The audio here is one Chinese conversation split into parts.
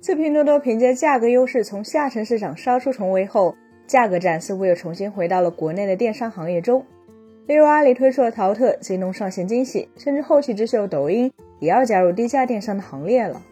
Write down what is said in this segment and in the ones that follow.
自拼多多凭借价格优势从下沉市场杀出重围后，价格战似乎又重新回到了国内的电商行业中。例如，阿里推出了淘特，京东上线惊喜，甚至后起之秀抖音也要加入低价电商的行列了。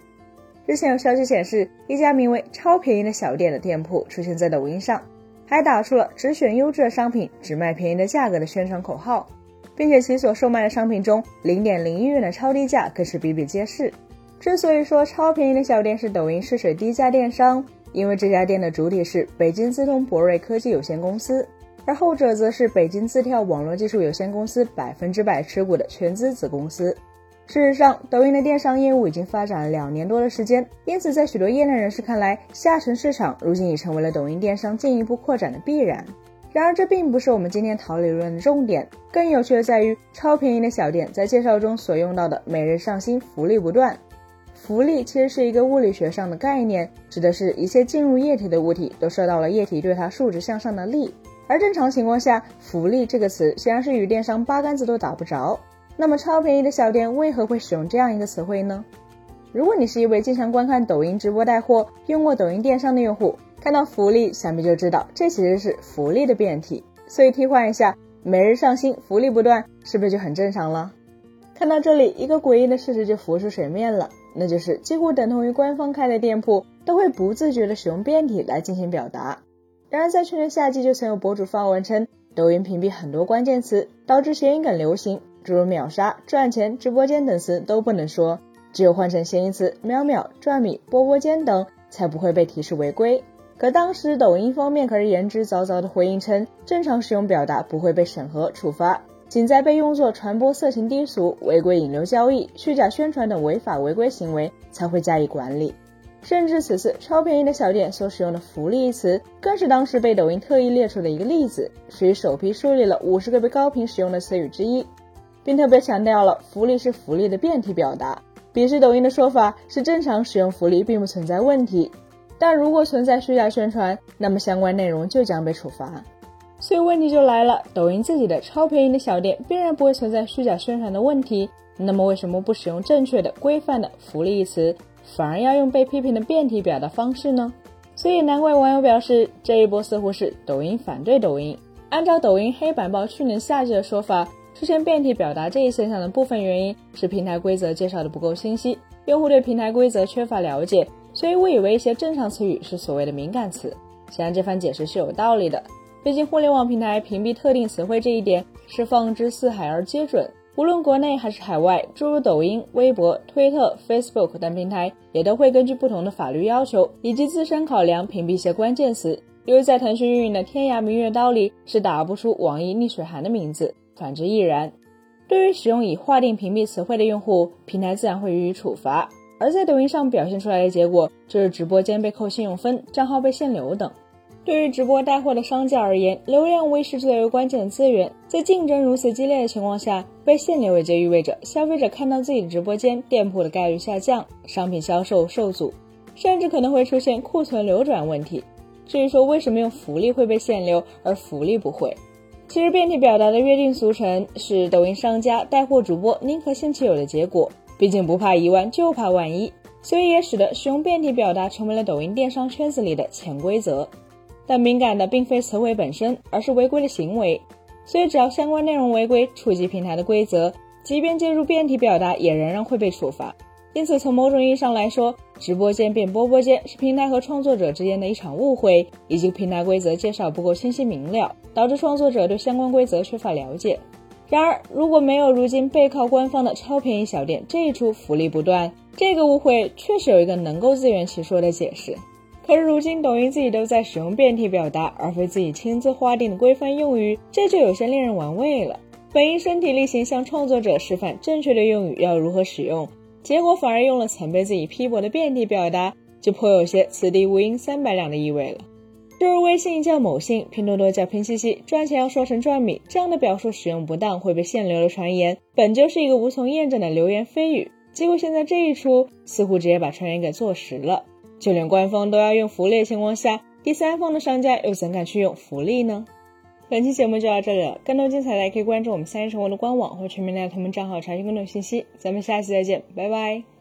之前有消息显示，一家名为“超便宜”的小店的店铺出现在抖音上，还打出了“只选优质的商品，只卖便宜的价格”的宣传口号，并且其所售卖的商品中，零点零一元的超低价更是比比皆是。之所以说超便宜的小店是抖音试水低价电商，因为这家店的主体是北京资通博瑞科技有限公司，而后者则是北京字跳网络技术有限公司百分之百持股的全资子公司。事实上，抖音的电商业务已经发展了两年多的时间，因此在许多业内人士看来，下沉市场如今已成为了抖音电商进一步扩展的必然。然而，这并不是我们今天讨论的重点。更有趣的在于，超便宜的小店在介绍中所用到的“每日上新，福利不断”。浮力其实是一个物理学上的概念，指的是一切进入液体的物体都受到了液体对它竖直向上的力。而正常情况下，“浮力”这个词显然是与电商八竿子都打不着。那么超便宜的小店为何会使用这样一个词汇呢？如果你是一位经常观看抖音直播带货、用过抖音电商的用户，看到福利，想必就知道这其实是福利的变体。所以替换一下，每日上新，福利不断，是不是就很正常了？看到这里，一个诡异的事实就浮出水面了，那就是几乎等同于官方开的店铺都会不自觉的使用变体来进行表达。然而在去年夏季就曾有博主发文称，抖音屏蔽很多关键词，导致谐音梗流行。诸如秒杀、赚钱、直播间等词都不能说，只有换成谐音词秒秒、赚米、波波间等，才不会被提示违规。可当时抖音方面可是言之凿凿的回应称，正常使用表达不会被审核处罚，仅在被用作传播色情低俗、违规引流交易、虚假宣传等违法违规行为才会加以管理。甚至此次超便宜的小店所使用的“福利”一词，更是当时被抖音特意列出的一个例子，属于首批树立了五十个被高频使用的词语之一。并特别强调了福利是福利的变体表达，鄙视抖音的说法是正常使用福利并不存在问题，但如果存在虚假宣传，那么相关内容就将被处罚。所以问题就来了，抖音自己的超便宜的小店必然不会存在虚假宣传的问题，那么为什么不使用正确的规范的福利一词，反而要用被批评的变体表达方式呢？所以难怪网友表示，这一波似乎是抖音反对抖音。按照抖音黑板报去年夏季的说法。出现变体表达这一现象的部分原因是平台规则介绍的不够清晰，用户对平台规则缺乏了解，所以误以为一些正常词语是所谓的敏感词。显然这番解释是有道理的，毕竟互联网平台屏蔽特定词汇这一点是放之四海而皆准，无论国内还是海外，诸如抖音、微博、推特、Facebook 等平台也都会根据不同的法律要求以及自身考量屏蔽一些关键词。因为在腾讯运营的天涯明月刀里是打不出网易逆水寒的名字。反之亦然。对于使用已划定屏蔽词汇的用户，平台自然会予以处罚。而在抖音上表现出来的结果，就是直播间被扣信用分、账号被限流等。对于直播带货的商家而言，流量无疑是最为关键的资源。在竞争如此激烈的情况下，被限流也就意味着消费者看到自己的直播间店铺的概率下降，商品销售受阻，甚至可能会出现库存流转问题。至于说为什么用福利会被限流，而福利不会？其实变体表达的约定俗成是抖音商家带货主播宁可信其有的结果，毕竟不怕一万就怕万一，所以也使得使用变体表达成为了抖音电商圈子里的潜规则。但敏感的并非词汇本身，而是违规的行为，所以只要相关内容违规，触及平台的规则，即便介入变体表达，也仍然会被处罚。因此，从某种意义上来说，直播间变播播间是平台和创作者之间的一场误会，以及平台规则介绍不够清晰明了，导致创作者对相关规则缺乏了解。然而，如果没有如今背靠官方的超便宜小店这一出福利不断，这个误会确实有一个能够自圆其说的解释。可是如今抖音自己都在使用变体表达，而非自己亲自划定的规范用语，这就有些令人玩味了。本应身体力行向创作者示范正确的用语要如何使用。结果反而用了曾被自己批驳的变体表达，就颇有些“此地无银三百两”的意味了。就是微信叫某信，拼多多叫拼夕夕，赚钱要说成赚米，这样的表述使用不当会被限流的传言，本就是一个无从验证的流言蜚语。结果现在这一出，似乎直接把传言给坐实了。就连官方都要用福利的情况下，第三方的商家又怎敢去用福利呢？本期节目就到这里了，更多精彩大家可以关注我们三一生活的官网或全民大同盟账号查询更多信息。咱们下期再见，拜拜。